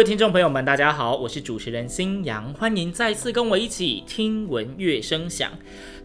位听众朋友们，大家好，我是主持人新阳，欢迎再次跟我一起听闻乐声响。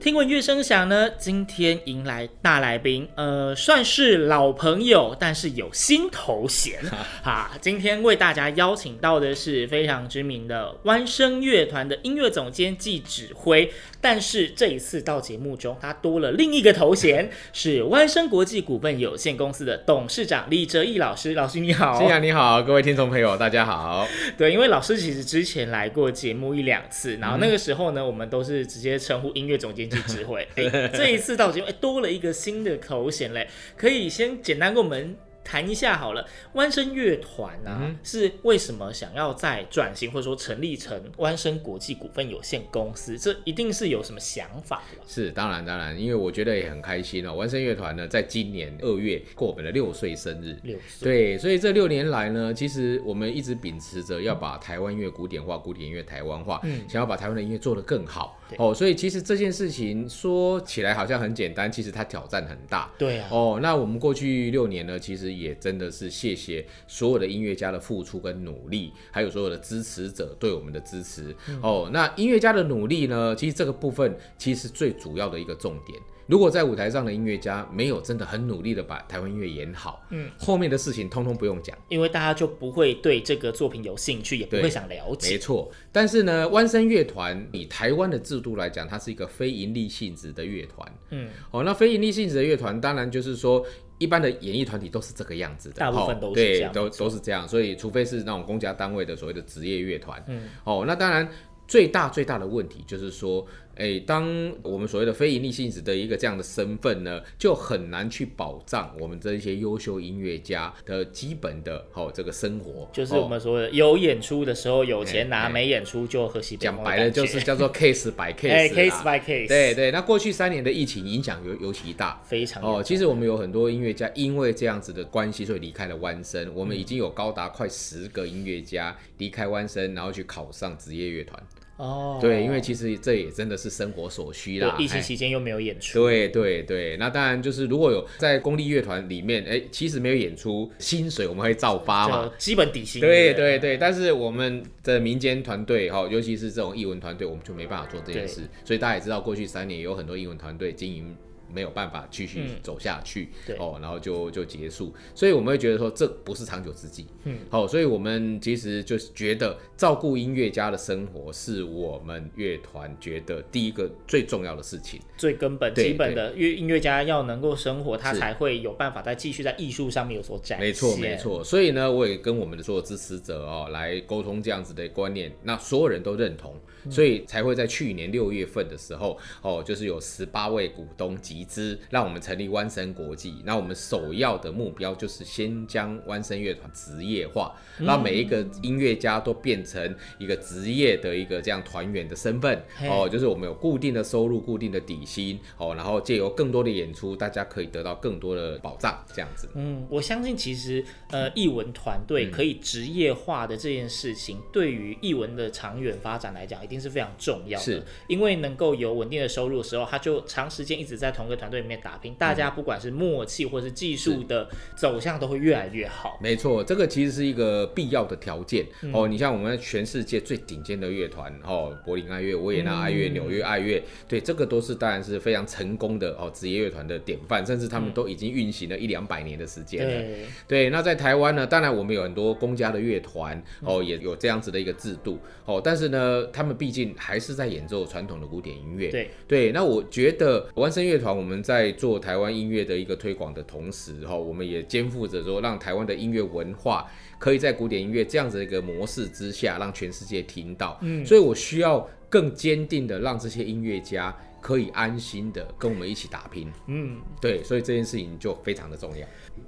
听闻乐声响呢，今天迎来大来宾，呃，算是老朋友，但是有新头衔 啊。今天为大家邀请到的是非常知名的弯声乐团的音乐总监暨指挥，但是这一次到节目中，他多了另一个头衔，是弯声国际股份有限公司的董事长李哲毅老师。老师你好，新阳你好，各位听众朋友大家好。好 对，因为老师其实之前来过节目一两次，然后那个时候呢，我们都是直接称呼音乐总监去指挥。这一次到节目，多了一个新的头衔嘞，可以先简单跟我们谈一下好了。弯声乐团啊，嗯、是为什么想要再转型，或者说成立成弯声国际股份有限公司？这一定是有什么想法的。是，当然当然，因为我觉得也很开心哦。弯声乐团呢，在今年二月过我们的六岁生日。六岁。对，所以这六年来呢，其实我们一直秉持着要把台湾乐古典化、古典音乐台湾化，嗯，想要把台湾的音乐做得更好。哦，所以其实这件事情说起来好像很简单，其实它挑战很大。对啊。哦，那我们过去六年呢，其实也真的是谢谢所有的音乐家的付出跟努力，还有所有的支持者对我们的支持。嗯、哦，那音乐家的努力呢，其实这个部分其实最主要的一个重点。如果在舞台上的音乐家没有真的很努力的把台湾音乐演好，嗯，后面的事情通通不用讲，因为大家就不会对这个作品有兴趣，也不会想了解。没错，但是呢，弯声乐团以台湾的制度来讲，它是一个非盈利性质的乐团，嗯，哦，那非盈利性质的乐团，当然就是说一般的演艺团体都是这个样子的，大部分都是这样，对，都都是这样，所以除非是那种公家单位的所谓的职业乐团，嗯，哦，那当然最大最大的问题就是说。哎，当我们所谓的非盈利性质的一个这样的身份呢，就很难去保障我们这些优秀音乐家的基本的哦这个生活。就是我们说的有演出的时候有钱拿，没演出就喝西北风。讲白了就是叫做 case by case。哎，case by case。对对，那过去三年的疫情影响尤尤其大，非常哦。其实我们有很多音乐家因为这样子的关系，所以离开了湾声。我们已经有高达快十个音乐家离开湾声，然后去考上职业乐团。哦，oh, 对，因为其实这也真的是生活所需啦。疫情期间又没有演出。对对对，那当然就是如果有在公立乐团里面，哎，其实没有演出，薪水我们会照发嘛，基本底薪。对对对，但是我们的民间团队哈，尤其是这种艺文团队，我们就没办法做这件事。所以大家也知道，过去三年有很多艺文团队经营。没有办法继续走下去，嗯、哦，然后就就结束，所以我们会觉得说这不是长久之计，嗯，好、哦，所以我们其实就是觉得照顾音乐家的生活是我们乐团觉得第一个最重要的事情，最根本、基本的，乐音乐家要能够生活，他才会有办法再继续在艺术上面有所展现。没错，没错。所以呢，我也跟我们的所有支持者哦来沟通这样子的观念，那所有人都认同，所以才会在去年六月份的时候，哦，就是有十八位股东集。资让我们成立湾声国际，那我们首要的目标就是先将湾声乐团职业化，让每一个音乐家都变成一个职业的一个这样团员的身份。哦，就是我们有固定的收入、固定的底薪哦，然后借由更多的演出，大家可以得到更多的保障，这样子。嗯，我相信其实呃，艺文团队可以职业化的这件事情，对于艺文的长远发展来讲，一定是非常重要的，是。因为能够有稳定的收入的时候，他就长时间一直在同一个团队里面打拼，大家不管是默契或是技术的走向都会越来越好。没错，这个其实是一个必要的条件、嗯、哦。你像我们全世界最顶尖的乐团哦，柏林爱乐、维也纳爱乐、纽约爱乐，对，这个都是当然是非常成功的哦，职业乐团的典范，甚至他们都已经运行了一两百年的时间了。对，对，那在台湾呢，当然我们有很多公家的乐团哦，也有这样子的一个制度哦，但是呢，他们毕竟还是在演奏传统的古典音乐。对，对，那我觉得湾声乐团我们在做台湾音乐的一个推广的同时，哈，我们也肩负着说，让台湾的音乐文化可以在古典音乐这样子的一个模式之下，让全世界听到。嗯，所以我需要更坚定的让这些音乐家可以安心的跟我们一起打拼。嗯，对，所以这件事情就非常的重要。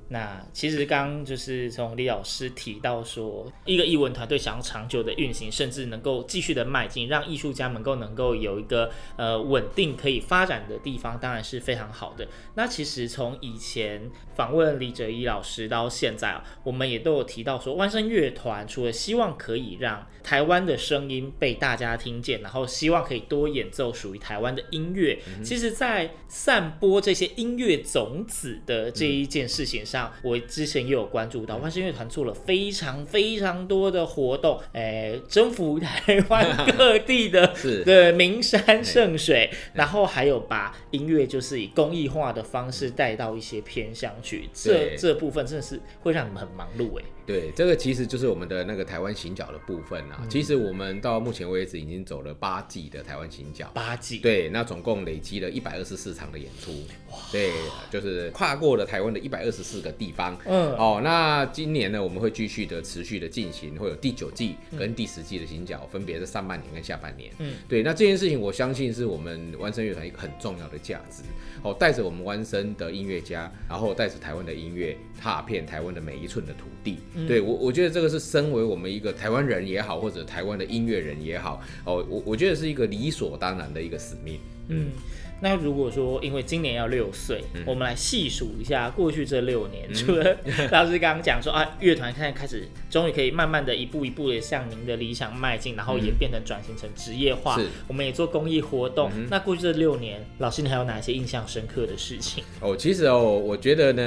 那其实刚就是从李老师提到说，一个艺文团队想要长久的运行，甚至能够继续的迈进，让艺术家们能够能够有一个呃稳定可以发展的地方，当然是非常好的。那其实从以前访问李哲一老师到现在啊，我们也都有提到说，万声乐团除了希望可以让台湾的声音被大家听见，然后希望可以多演奏属于台湾的音乐，嗯、其实在散播这些音乐种子的这一件事情上。嗯。我之前也有关注到，万声乐团做了非常非常多的活动，哎、欸，征服台湾各地的 的名山圣水，然后还有把音乐就是以公益化的方式带到一些偏乡去，这这部分真的是会让你们很忙碌哎。对，这个其实就是我们的那个台湾行脚的部分啊。嗯、其实我们到目前为止已经走了八季的台湾行脚，八季。对，那总共累积了一百二十四场的演出。哇，对，就是跨过了台湾的一百二十四个地方。嗯，哦，那今年呢，我们会继续的持续的进行，会有第九季跟第十季的行脚，嗯、分别是上半年跟下半年。嗯，对，那这件事情我相信是我们弯声乐团一个很重要的价值。哦，带着我们弯声的音乐家，然后带着台湾的音乐，踏遍台湾的每一寸的土地。对我，我觉得这个是身为我们一个台湾人也好，或者台湾的音乐人也好，哦，我我觉得是一个理所当然的一个使命。嗯。那如果说，因为今年要六岁，嗯、我们来细数一下过去这六年，嗯、除了 老师刚刚讲说啊，乐团现在开始终于可以慢慢的一步一步的向您的理想迈进，然后也变成转型成职业化。是，我们也做公益活动。嗯、那过去这六年，老师你还有哪些印象深刻的事情？哦，其实哦，我觉得呢，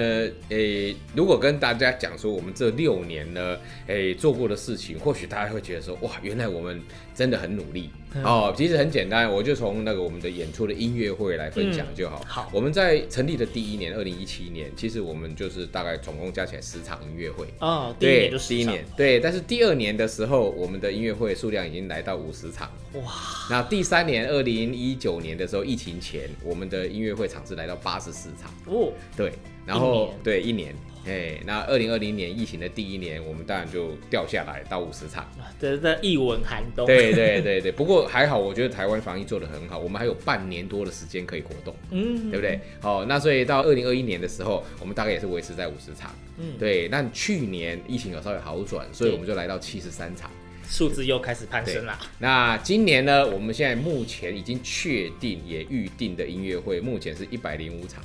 诶、欸，如果跟大家讲说我们这六年呢，诶、欸，做过的事情，或许大家会觉得说，哇，原来我们真的很努力。嗯、哦，其实很简单，我就从那个我们的演出的音乐会来分享就好。嗯、好，我们在成立的第一年，二零一七年，其实我们就是大概总共加起来十场音乐会。哦，第一年就十场。第一年，对，但是第二年的时候，我们的音乐会数量已经来到五十场。哇！那第三年，二零一九年的时候，疫情前，我们的音乐会场次来到八十四场。哦，对，然后对一年。哎，那二零二零年疫情的第一年，我们当然就掉下来到五十场，这是一文寒冬。对对 对对，不过还好，我觉得台湾防疫做得很好，我们还有半年多的时间可以活动，嗯，对不对？好，那所以到二零二一年的时候，我们大概也是维持在五十场，嗯，对。那去年疫情有稍微好转，所以我们就来到七十三场，数字又开始攀升了。那今年呢，我们现在目前已经确定也预定的音乐会，目前是一百零五场。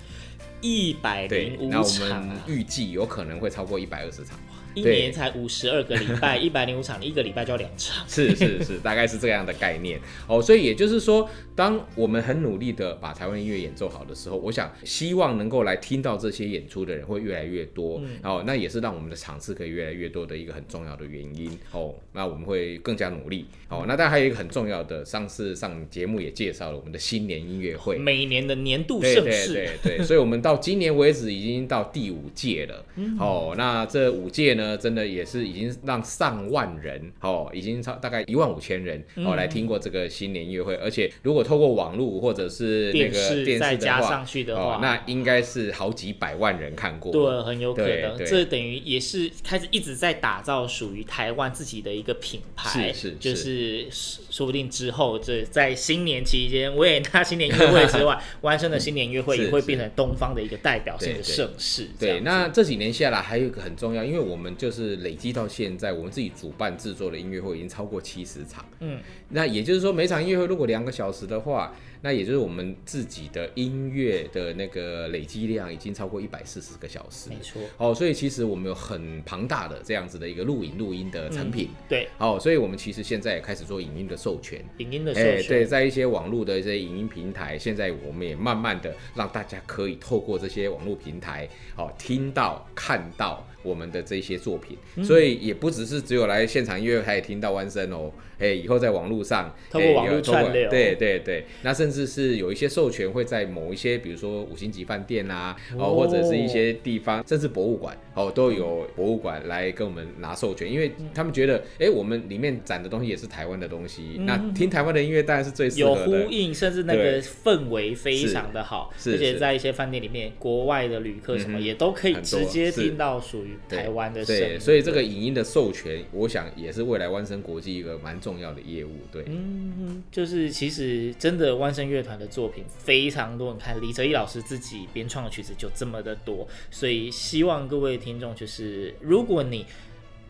一百零五场，那我们预计有可能会超过一百二十场。一年才五十二个礼拜，一百零五场，一个礼拜就要两场。是是是，大概是这样的概念哦。所以也就是说，当我们很努力的把台湾音乐演奏好的时候，我想希望能够来听到这些演出的人会越来越多。嗯、哦，那也是让我们的场次可以越来越多的一个很重要的原因。哦，那我们会更加努力。哦，那当然还有一个很重要的，上次上节目也介绍了我们的新年音乐会，每年的年度盛事。对对对，所以我们到今年为止已经到第五届了。嗯、哦，那这五届呢？真的也是已经让上万人哦，已经超大概一万五千人哦来听过这个新年音乐会，而且如果透过网络或者是那个电视再加上去的话，那应该是好几百万人看过。对，很有可能。这等于也是开始一直在打造属于台湾自己的一个品牌，是是，就是说不定之后这在新年期间，维也纳新年音乐会之外，湾声的新年音乐会也会变成东方的一个代表性的盛事。对，那这几年下来还有一个很重要，因为我们就是。累积到现在，我们自己主办制作的音乐会已经超过七十场。嗯，那也就是说，每场音乐会如果两个小时的话，那也就是我们自己的音乐的那个累积量已经超过一百四十个小时。没错。哦，所以其实我们有很庞大的这样子的一个录影录音的产品。嗯、对。哦，所以我们其实现在也开始做影音的授权。影音的授权。欸、对，在一些网络的一些影音平台，现在我们也慢慢的让大家可以透过这些网络平台，哦，听到看到。我们的这些作品，嗯、所以也不只是只有来现场音乐，还可以听到弯声哦。哎，以后在网络上，通过网络串流，对对对。那甚至至是有一些授权会在某一些，比如说五星级饭店啊，哦，哦或者是一些地方，甚至博物馆，哦，都有博物馆来跟我们拿授权，因为他们觉得，哎、欸，我们里面展的东西也是台湾的东西，嗯、那听台湾的音乐当然是最适合的，有呼应，甚至那个氛围非常的好，而且在一些饭店里面，国外的旅客什么也都可以直接听到属于台湾的声音。对，所以这个影音的授权，我想也是未来湾生国际一个蛮重要的业务。对，嗯，就是其实真的湾声乐团的作品非常多，你看李哲毅老师自己编创的曲子就这么的多，所以希望各位听众就是，如果你。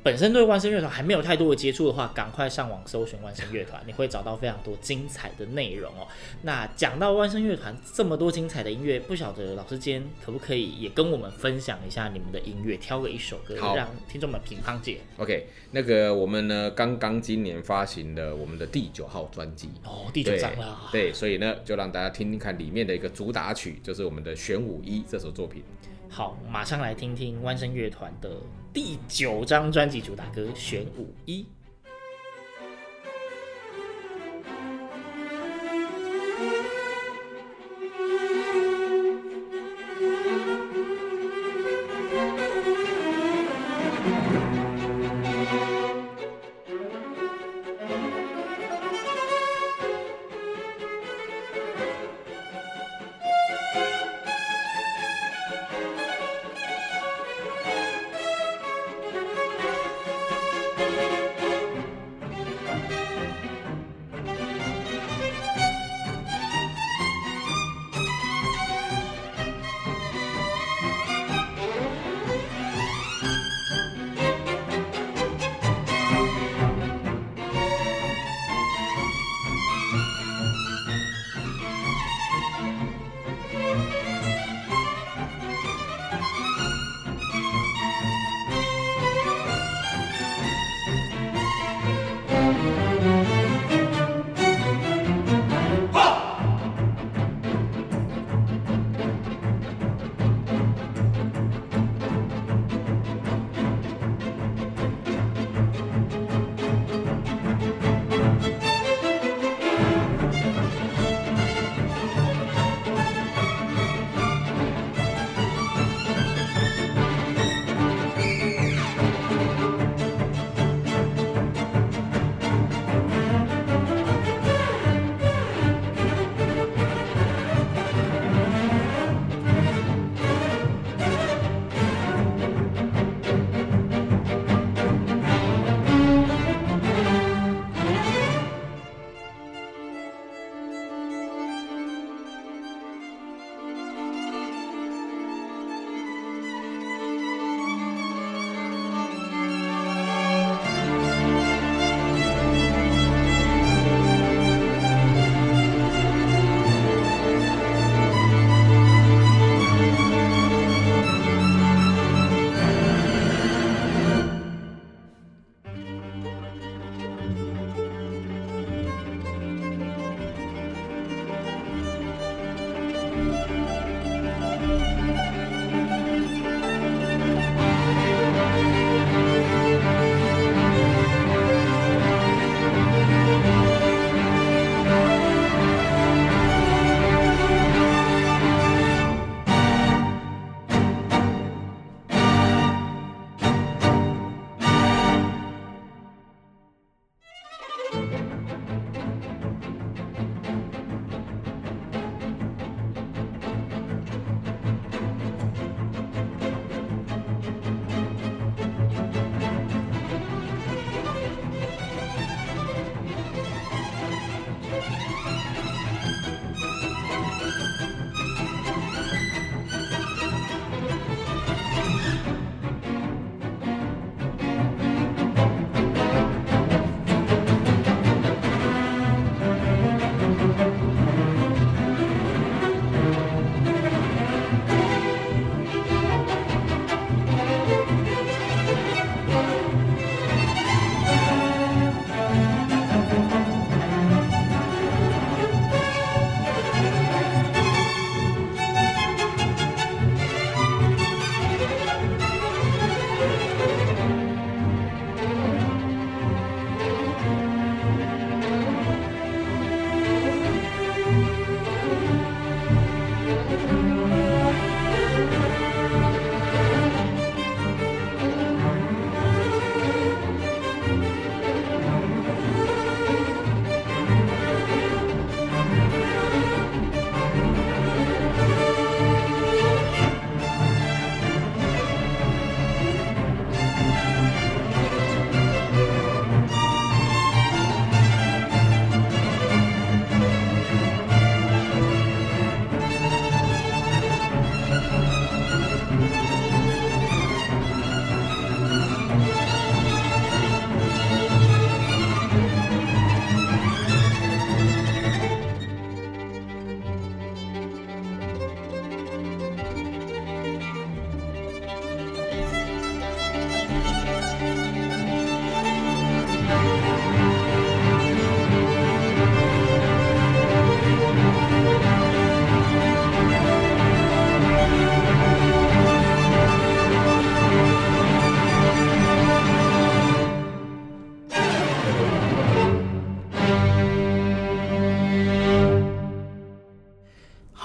本身对万声乐团还没有太多的接触的话，赶快上网搜寻万声乐团，你会找到非常多精彩的内容哦。那讲到万声乐团这么多精彩的音乐，不晓得老师今天可不可以也跟我们分享一下你们的音乐，挑个一首歌让听众们评判解。OK，那个我们呢刚刚今年发行了我们的第九号专辑哦，第九张了。对，所以呢就让大家听听看里面的一个主打曲，就是我们的玄武一这首作品。好，马上来听听万声乐团的第九张专辑主打歌《选五一》。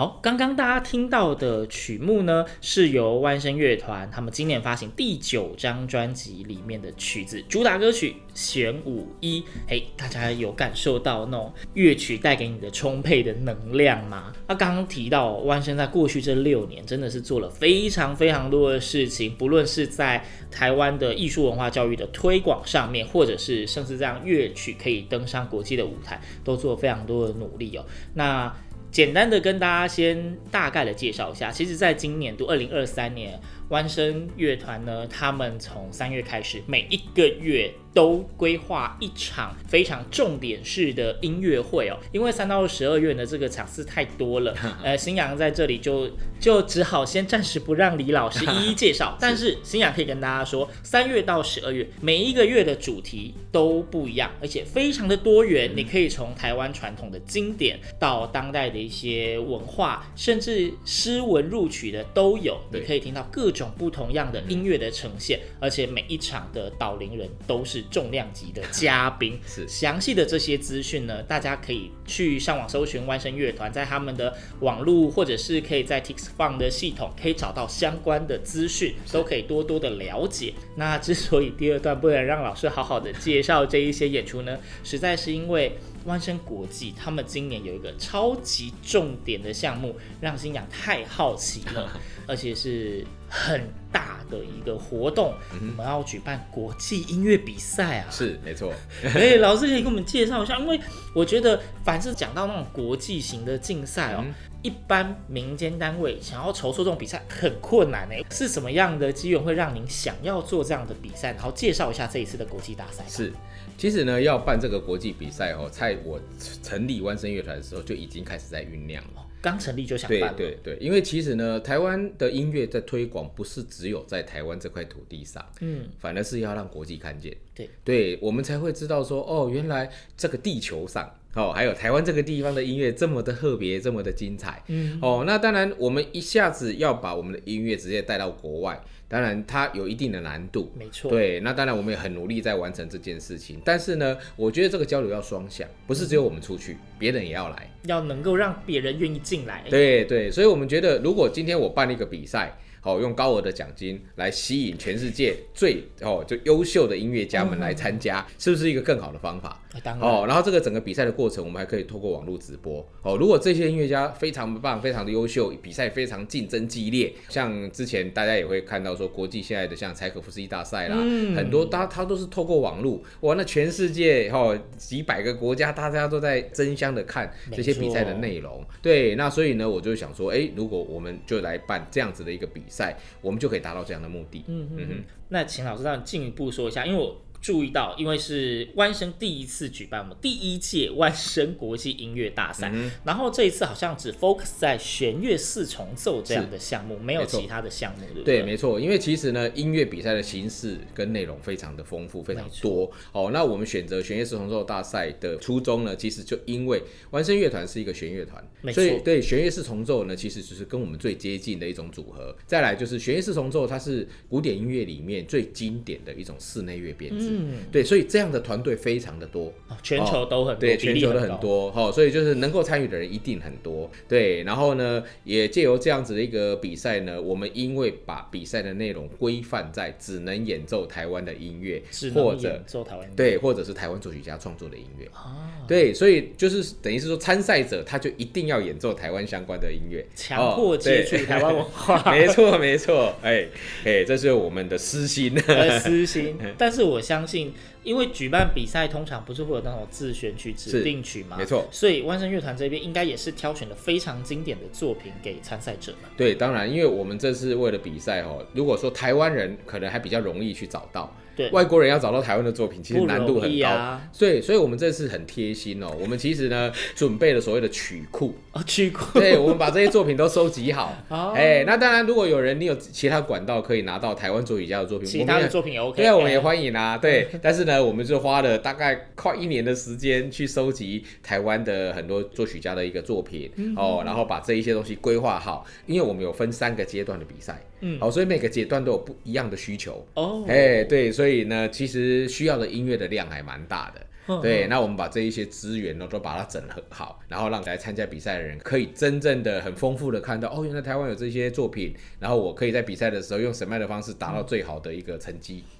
好，刚刚大家听到的曲目呢，是由湾声乐团他们今年发行第九张专辑里面的曲子，主打歌曲《玄武一》。嘿，大家有感受到那种乐曲带给你的充沛的能量吗？那刚刚提到湾声在过去这六年真的是做了非常非常多的事情，不论是在台湾的艺术文化教育的推广上面，或者是甚至这样乐曲可以登上国际的舞台，都做了非常多的努力哦。那简单的跟大家先大概的介绍一下，其实，在今年度二零二三年，湾声乐团呢，他们从三月开始，每一个月都规划一场非常重点式的音乐会哦。因为三到十二月呢，这个场次太多了，呃，新阳在这里就就只好先暂时不让李老师一一介绍。但是新阳可以跟大家说，三月到十二月，每一个月的主题都不一样，而且非常的多元。你可以从台湾传统的经典到当代的一些文化，甚至诗文入曲的都有。你可以听到各种。种不同样的音乐的呈现，嗯，而且每一场的导聆人都是重量级的嘉宾。是详细的这些资讯呢，大家可以去上网搜寻万声乐团，在他们的网络或者是可以在 TixFun 的系统可以找到相关的资讯，都可以多多的了解。那之所以第二段不能让老师好好的介绍这一些演出呢，实在是因为。湾生国际，他们今年有一个超级重点的项目，让新阳太好奇了，而且是很大的一个活动，我们要举办国际音乐比赛啊！是，没错。哎，老师可以给我们介绍一下，因为我觉得凡是讲到那种国际型的竞赛哦。一般民间单位想要筹措这种比赛很困难呢，是什么样的机缘会让您想要做这样的比赛？然后介绍一下这一次的国际大赛。是，其实呢，要办这个国际比赛哦，在我成立湾声乐团的时候就已经开始在酝酿了。刚成立就想办。对对对，因为其实呢，台湾的音乐在推广不是只有在台湾这块土地上，嗯，反而是要让国际看见。对对，我们才会知道说，哦，原来这个地球上。哦，还有台湾这个地方的音乐这么的特别，这么的精彩。嗯，哦，那当然，我们一下子要把我们的音乐直接带到国外，当然它有一定的难度。没错。对，那当然我们也很努力在完成这件事情。但是呢，我觉得这个交流要双向，不是只有我们出去，别、嗯、人也要来，要能够让别人愿意进来。对对，所以我们觉得，如果今天我办了一个比赛。好，用高额的奖金来吸引全世界最哦就优秀的音乐家们来参加，是不是一个更好的方法？哦，然后这个整个比赛的过程，我们还可以透过网络直播。哦，如果这些音乐家非常棒、非常的优秀，比赛非常竞争激烈，像之前大家也会看到说，国际现在的像柴可夫斯基大赛啦，嗯、很多他他都是透过网络，哇，那全世界哦几百个国家，大家都在争相的看这些比赛的内容。对，那所以呢，我就想说，哎，如果我们就来办这样子的一个比赛，我们就可以达到这样的目的。嗯嗯嗯。那请老师让进一步说一下，因为我。注意到，因为是湾生第一次举办我们第一届湾生国际音乐大赛，嗯，然后这一次好像只 focus 在弦乐四重奏这样的项目，没有其他的项目，对不对？对，没错。因为其实呢，音乐比赛的形式跟内容非常的丰富，非常多。哦，那我们选择弦乐四重奏大赛的初衷呢，其实就因为湾生乐团是一个弦乐团，所以对弦乐四重奏呢，其实就是跟我们最接近的一种组合。再来就是弦乐四重奏，它是古典音乐里面最经典的一种室内乐编制。嗯对，所以这样的团队非常的多，哦全球都很多，对，全球都很。多哈、哦，所以就是能够参与的人一定很多，对。然后呢，也借由这样子的一个比赛呢，我们因为把比赛的内容规范在只能演奏台湾的音乐，或者演奏台湾对，或者是台湾作曲家创作的音乐，啊，对，所以就是等于是说参赛者他就一定要演奏台湾相关的音乐，强迫接触哦台湾文化，对没错没错，哎哎，这是我们的私心，呃私心。但是我相信，因为举办比赛通常不是会有那种自选曲、指定曲嘛，没错。所以万圣乐团这边应该也是挑选了非常经典的作品给参赛者们。对，当然，因为我们这次为了比赛哦，如果说台湾人可能还比较容易去找到。对，外国人要找到台湾的作品，其实难度很高，啊、所以所以我们这次很贴心哦。我们其实呢 准备了所谓的曲库。啊，曲库，对，我们把这些作品都收集好。哦，哎，那当然，如果有人你有其他管道可以拿到台湾作曲家的作品，其他的作品也 OK，对啊，我们也欢迎啊。对，但是呢，我们就花了大概快一年的时间去收集台湾的很多作曲家的一个作品、嗯、哦，然后把这一些东西规划好，因为我们有分三个阶段的比赛，嗯，好，所以每个阶段都有不一样的需求。哦，哎，对，所以呢，其实。需要的音乐的量还蛮大的。对，那我们把这一些资源呢，都把它整合好，然后让来参加比赛的人可以真正的很丰富的看到，哦，原来台湾有这些作品，然后我可以在比赛的时候用什么样的方式达到最好的一个成绩。嗯，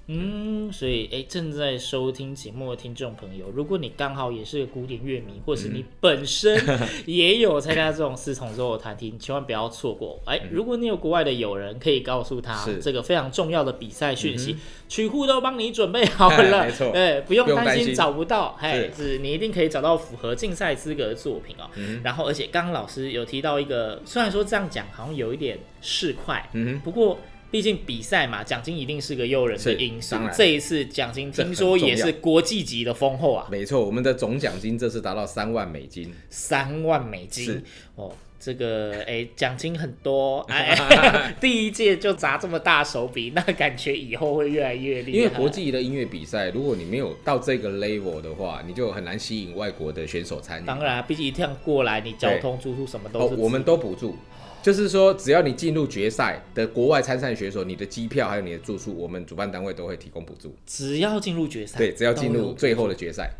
所以哎，正在收听节目的听众朋友，如果你刚好也是个古典乐迷，或是你本身也有参加这种四重奏的团体，你千万不要错过。哎，如果你有国外的友人，可以告诉他这个非常重要的比赛讯息，曲库都帮你准备好了，没错，对，不用担心找不到。哎，是。你一定可以找到符合竞赛资格的作品哦。嗯、然后，而且刚刚老师有提到一个，虽然说这样讲好像有一点市侩，嗯，不过毕竟比赛嘛，奖金一定是个诱人的因素。这一次奖金听说也是国际级的丰厚啊。没错，我们的总奖金这次达到三万美金。三万美金哦。这个哎，奖金很多哎，第一届就砸这么大手笔，那感觉以后会越来越厉害。因为国际的音乐比赛，如果你没有到这个 level 的话，你就很难吸引外国的选手参与。当然，毕竟一趟过来，你交通、住宿什么都是、哦，我们都补助。就是说，只要你进入决赛的国外参赛选手，你的机票还有你的住宿，我们主办单位都会提供补助。只要进入决赛，对，只要进入最后的决赛。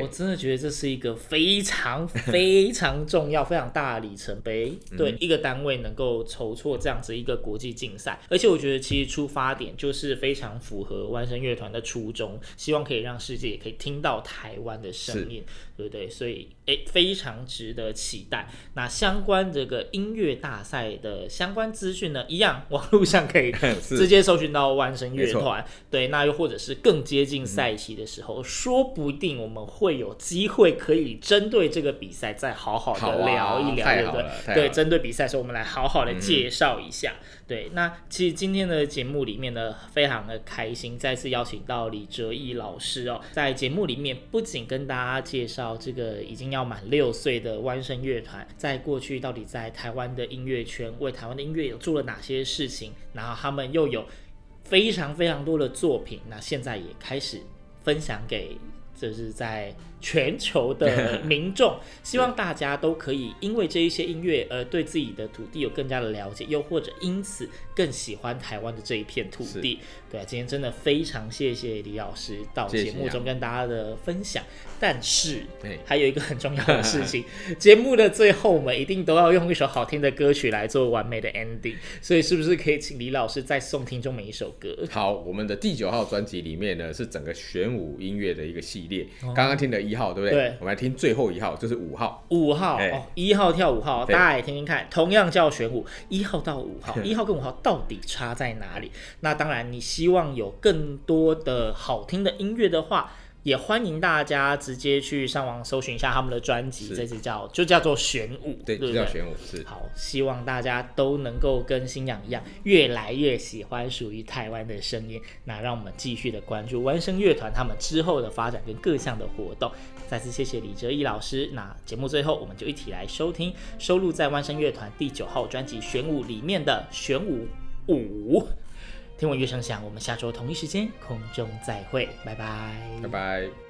我真的觉得这是一个非常非常重要、非常大的里程碑，对一个单位能够筹措这样子一个国际竞赛，而且我觉得其实出发点就是非常符合万声乐团的初衷，希望可以让世界也可以听到台湾的声音，对不对？所以诶，非常值得期待。那相关这个音乐大赛的相关资讯呢，一样网络上可以 直接搜寻到万声乐团，对，那又或者是更接近赛期的时候，说不定我们。会有机会可以针对这个比赛再好好的聊一聊，啊、对不对？对，针对比赛的时候，我们来好好的介绍一下。嗯、对，那其实今天的节目里面呢，非常的开心，再次邀请到李哲毅老师哦，在节目里面不仅跟大家介绍这个已经要满六岁的弯声乐团，在过去到底在台湾的音乐圈为台湾的音乐有做了哪些事情，然后他们又有非常非常多的作品，那现在也开始分享给。就是在全球的 民众，希望大家都可以因为这一些音乐而对自己的土地有更加的了解，又或者因此更喜欢台湾的这一片土地。对啊，今天真的非常谢谢李老师到节目中跟大家的分享。但是还有一个很重要的事情，节目的最后我们一定都要用一首好听的歌曲来做完美的 ending。所以是不是可以请李老师再送听众们一首歌？好，我们的第九号专辑里面呢是整个玄武音乐的一个系列。刚刚听的一号，对不对？对，我们来听最后一号，就是五号。五号哦，一号跳五号，大家也听听看。同样叫玄武，一号到五号，一号跟五号到底差在哪里？那当然，你希望有更多的好听的音乐的话。也欢迎大家直接去上网搜寻一下他们的专辑，这支叫就叫做玄武，对，就叫玄武是。好，希望大家都能够跟星洋一样，越来越喜欢属于台湾的声音。那让我们继续的关注万声乐团他们之后的发展跟各项的活动。再次谢谢李哲毅老师。那节目最后，我们就一起来收听收录在万声乐团第九号专辑《玄武》里面的玄武五。听我乐声响，我们下周同一时间空中再会，拜拜，拜拜。